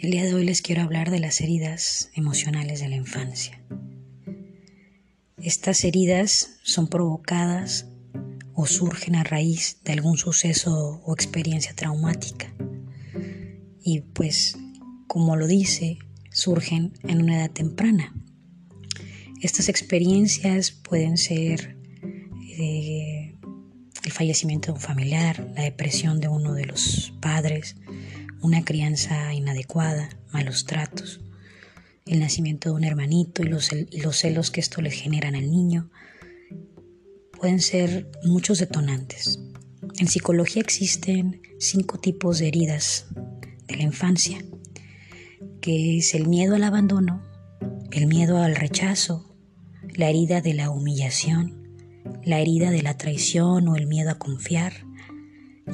El día de hoy les quiero hablar de las heridas emocionales de la infancia. Estas heridas son provocadas o surgen a raíz de algún suceso o experiencia traumática. Y pues, como lo dice, surgen en una edad temprana. Estas experiencias pueden ser eh, el fallecimiento de un familiar, la depresión de uno de los padres, una crianza inadecuada, malos tratos, el nacimiento de un hermanito y los, celos que esto le generan al niño, pueden ser muchos detonantes. En psicología existen cinco tipos de heridas de la infancia, que es el miedo al abandono, el miedo al rechazo, la herida de la humillación, la herida de la traición o el miedo a confiar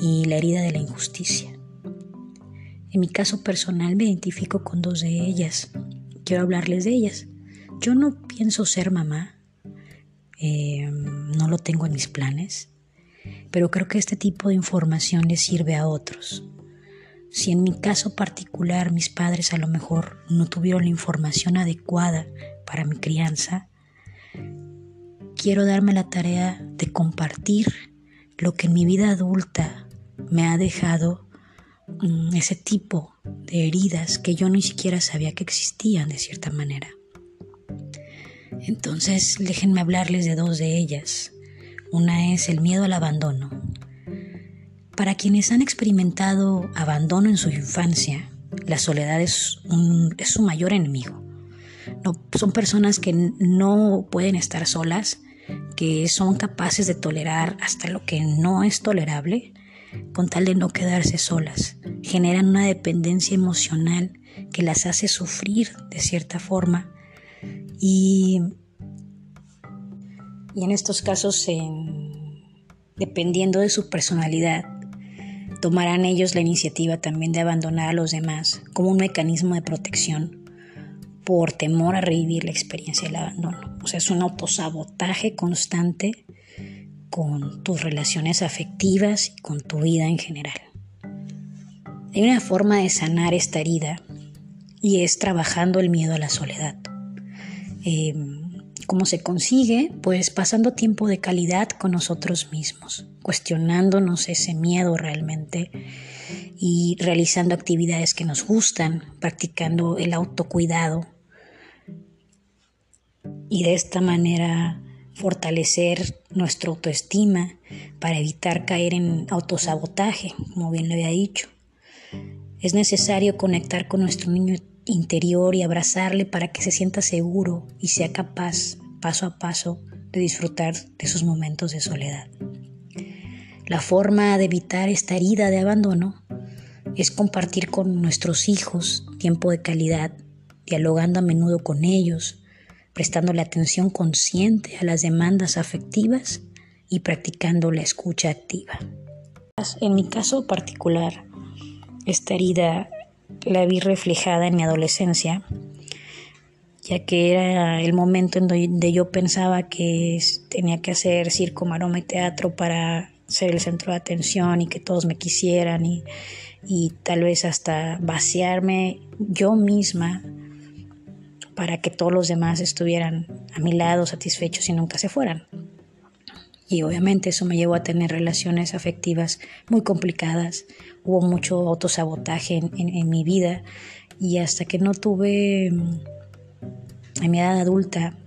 y la herida de la injusticia. En mi caso personal me identifico con dos de ellas. Quiero hablarles de ellas. Yo no pienso ser mamá, eh, no lo tengo en mis planes, pero creo que este tipo de información les sirve a otros. Si en mi caso particular mis padres a lo mejor no tuvieron la información adecuada para mi crianza, quiero darme la tarea de compartir lo que en mi vida adulta me ha dejado ese tipo de heridas que yo ni siquiera sabía que existían de cierta manera. Entonces déjenme hablarles de dos de ellas. Una es el miedo al abandono. Para quienes han experimentado abandono en su infancia, la soledad es, su mayor enemigo. Son personas que no pueden estar solas, que son capaces de tolerar hasta lo que no es tolerable con tal de no quedarse solas. Generan una dependencia emocional que las hace sufrir de cierta forma y, y en estos casos, dependiendo de su personalidad, tomarán ellos la iniciativa también de abandonar a los demás como un mecanismo de protección por temor a revivir la experiencia del abandono. O sea, es un autosabotaje constante con tus relaciones afectivas y con tu vida en general. Hay una forma de sanar esta herida y es trabajando el miedo a la soledad. Em, ¿Cómo se consigue? Pues pasando tiempo de calidad con nosotros mismos, cuestionándonos ese miedo realmente y realizando actividades que nos gustan, practicando el autocuidado y de esta manera fortalecer nuestra autoestima para evitar caer en autosabotaje, como bien le había dicho. Es necesario conectar con nuestro niño interior y abrazarle para que se sienta seguro y sea capaz, paso a paso, de disfrutar de sus momentos de soledad. La forma de evitar esta herida de abandono es compartir con nuestros hijos tiempo de calidad, dialogando a menudo con ellos, prestando la atención consciente a las demandas afectivas y practicando la escucha activa. En mi caso particular, esta herida la vi reflejada en mi adolescencia, ya que era el momento en donde yo pensaba que tenía que hacer circo, maroma y teatro para ser el centro de atención y que todos me quisieran y, y tal vez hasta vaciarme yo misma para que todos los demás estuvieran a mi lado satisfechos y nunca se fueran. Y obviamente eso me llevó a tener relaciones afectivas muy complicadas, hubo mucho autosabotaje en, mi vida. Y hasta que no tuve mm, en mi edad adulta,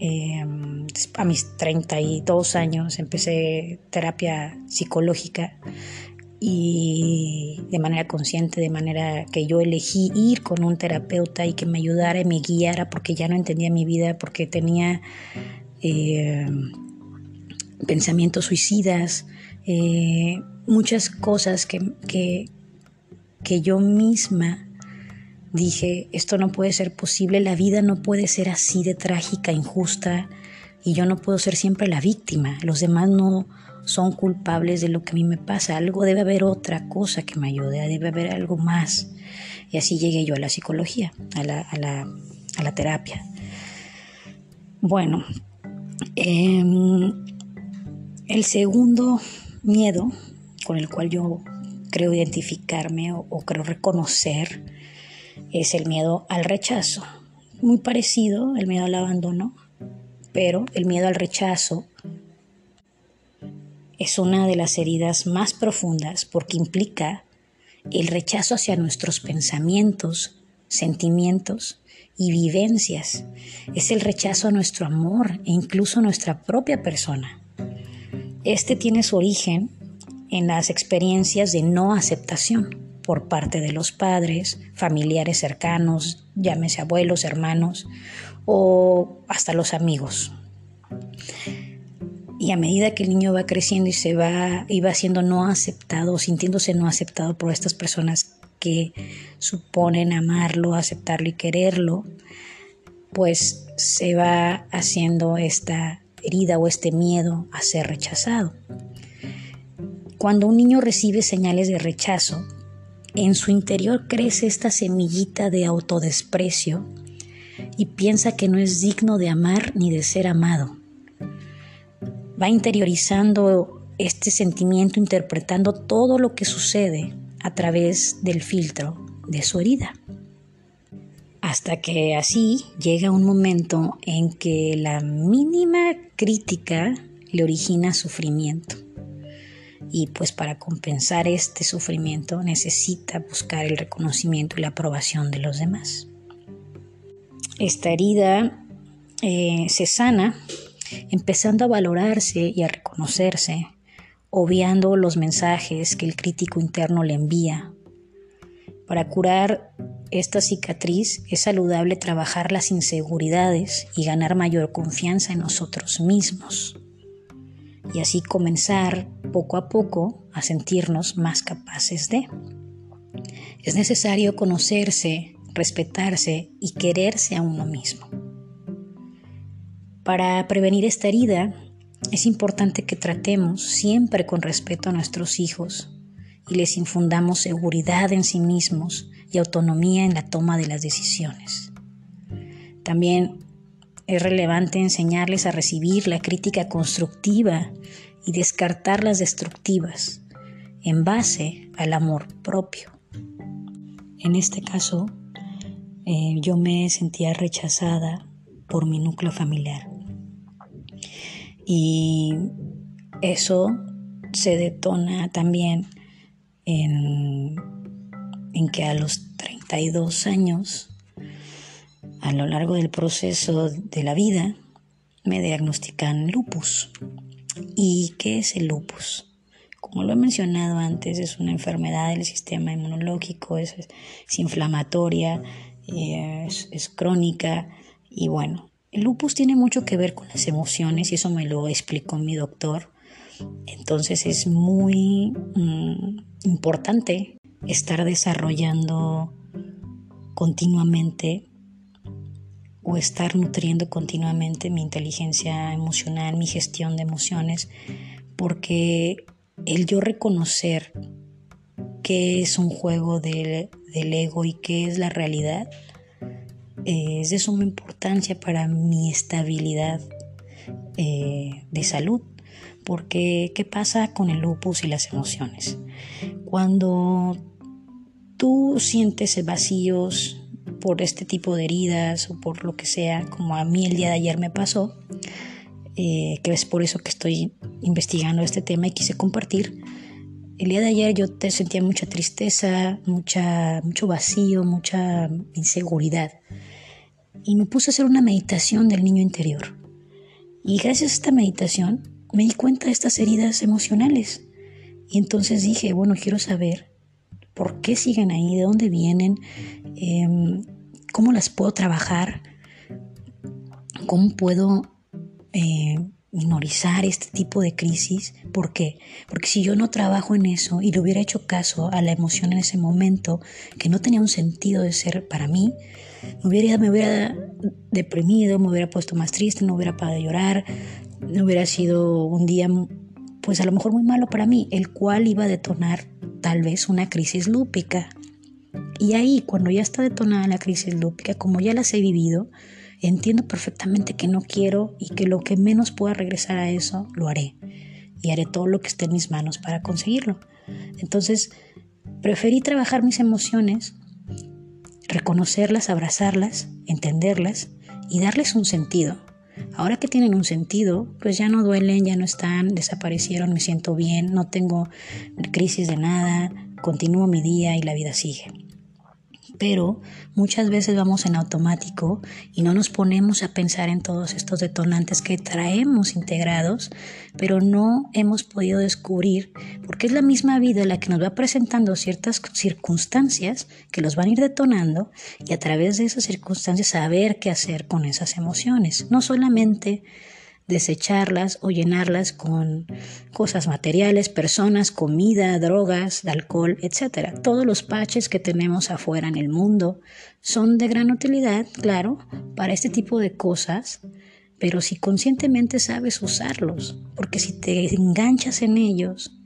em, a mis 32 años, empecé terapia psicológica y de manera consciente, de manera que yo elegí ir con un terapeuta y que me ayudara y me guiara porque ya no entendía mi vida, porque tenía eh, pensamientos suicidas, eh, muchas cosas que, que, que yo misma dije, esto no puede ser posible, la vida no puede ser así de trágica, injusta, y yo no puedo ser siempre la víctima, los demás no son culpables de lo que a mí me pasa, algo debe haber otra cosa que me ayude, debe haber algo más. Y así llegué yo a la psicología, a la, terapia. Bueno, em, el segundo miedo con el cual yo creo identificarme o, creo reconocer es el miedo al rechazo. Muy parecido el miedo al abandono, pero el miedo al rechazo es una de las heridas más profundas porque implica el rechazo hacia nuestros pensamientos, sentimientos y vivencias. Es el rechazo a nuestro amor e incluso a nuestra propia persona. Este tiene su origen en las experiencias de no aceptación por parte de los padres, familiares cercanos, llámese abuelos, hermanos o hasta los amigos. Y a medida que el niño va creciendo y se va, y va siendo no aceptado, sintiéndose no aceptado por estas personas que suponen amarlo, aceptarlo y quererlo, pues se va haciendo esta herida o este miedo a ser rechazado. Cuando un niño recibe señales de rechazo, en su interior crece esta semillita de autodesprecio y piensa que no es digno de amar ni de ser amado. Va interiorizando este sentimiento, interpretando todo lo que sucede a través del filtro de su herida. Hasta que así llega un momento en que la mínima crítica le origina sufrimiento. Y pues para compensar este sufrimiento necesita buscar el reconocimiento y la aprobación de los demás. Esta herida eh, se sana empezando a valorarse y a reconocerse, obviando los mensajes que el crítico interno le envía. Para curar esta cicatriz es saludable trabajar las inseguridades y ganar mayor confianza en nosotros mismos. Y así comenzar poco a poco a sentirnos más capaces de. Es necesario conocerse, respetarse y quererse a uno mismo. Para prevenir esta herida, es importante que tratemos siempre con respeto a nuestros hijos y les infundamos seguridad en sí mismos y autonomía en la toma de las decisiones. También es relevante enseñarles a recibir la crítica constructiva y descartar las destructivas en base al amor propio. En este caso, eh, yo me sentía rechazada por mi núcleo familiar. Y eso se detona también en, en que a los 32 años, a lo largo del proceso de la vida, me diagnostican lupus. ¿Y qué es el lupus? Como lo he mencionado antes, es una enfermedad del sistema inmunológico, es, inflamatoria, eh, es, es crónica y bueno, el lupus tiene mucho que ver con las emociones y eso me lo explicó mi doctor. Entonces es muy mm, importante estar desarrollando continuamente o estar nutriendo continuamente mi inteligencia emocional, mi gestión de emociones, porque el yo reconocer qué es un juego del ego y qué es la realidad, es de suma importancia para mi estabilidad eh, de salud. Porque, ¿qué pasa con el lupus y las emociones? Cuando tú sientes vacíos por este tipo de heridas o por lo que sea, como a mí el día de ayer me pasó, eh, que es por eso que estoy investigando este tema y quise compartir. El día de ayer yo te sentía mucha tristeza, mucha, mucho vacío, mucha inseguridad y me puse a hacer una meditación del niño interior. Y gracias a esta meditación me di cuenta de estas heridas emocionales. Y entonces dije, bueno, quiero saber por qué siguen ahí, de dónde vienen, em, cómo las puedo trabajar, cómo puedo eh, minorizar este tipo de crisis. ¿Por qué? Porque si yo no trabajo en eso y le hubiera hecho caso a la emoción en ese momento, que no tenía un sentido de ser para mí, me hubiera, me hubiera deprimido, me hubiera puesto más triste, no hubiera de llorar, no hubiera sido un día, pues a lo mejor muy malo para mí, el cual iba a detonar tal vez una crisis lúpica. Y ahí, cuando ya está detonada la crisis lúpica, como ya las he vivido, entiendo perfectamente que no quiero y que lo que menos pueda regresar a eso, lo haré. Y haré todo lo que esté en mis manos para conseguirlo. Entonces, preferí trabajar mis emociones reconocerlas, abrazarlas, entenderlas y darles un sentido. Ahora que tienen un sentido, pues ya no duelen, ya no están, desaparecieron, me siento bien, no tengo crisis de nada, continúo mi día y la vida sigue pero muchas veces vamos en automático y no nos ponemos a pensar en todos estos detonantes que traemos integrados, pero no hemos podido descubrir, porque es la misma vida la que nos va presentando ciertas circunstancias que los van a ir detonando y a través de esas circunstancias saber qué hacer con esas emociones, no solamente desecharlas o llenarlas con cosas materiales, personas, comida, drogas, alcohol, etc. Todos los paches que tenemos afuera en el mundo son de gran utilidad, claro, para este tipo de cosas, pero si conscientemente sabes usarlos, porque si te enganchas en ellos,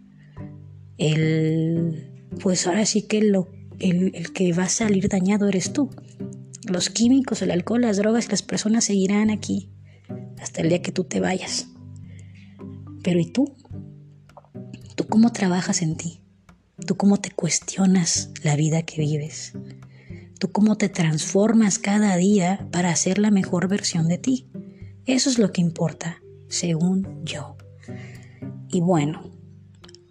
el, pues ahora sí que el, el que va a salir dañado eres tú. Los químicos, el alcohol, las drogas, las personas seguirán aquí hasta el día que tú te vayas. Pero ¿y tú? ¿Tú cómo trabajas en ti? ¿Tú cómo te cuestionas la vida que vives? ¿Tú cómo te transformas cada día para ser la mejor versión de ti? Eso es lo que importa, según yo. Y bueno,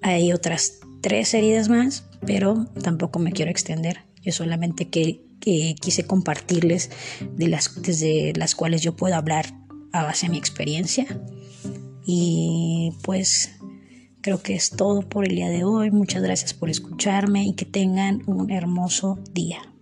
hay otras tres heridas más, pero tampoco me quiero extender. Yo solamente que, quise compartirles de las, desde las cuales yo puedo hablar a base de mi experiencia. Y pues creo que es todo por el día de hoy. Muchas gracias por escucharme y que tengan un hermoso día.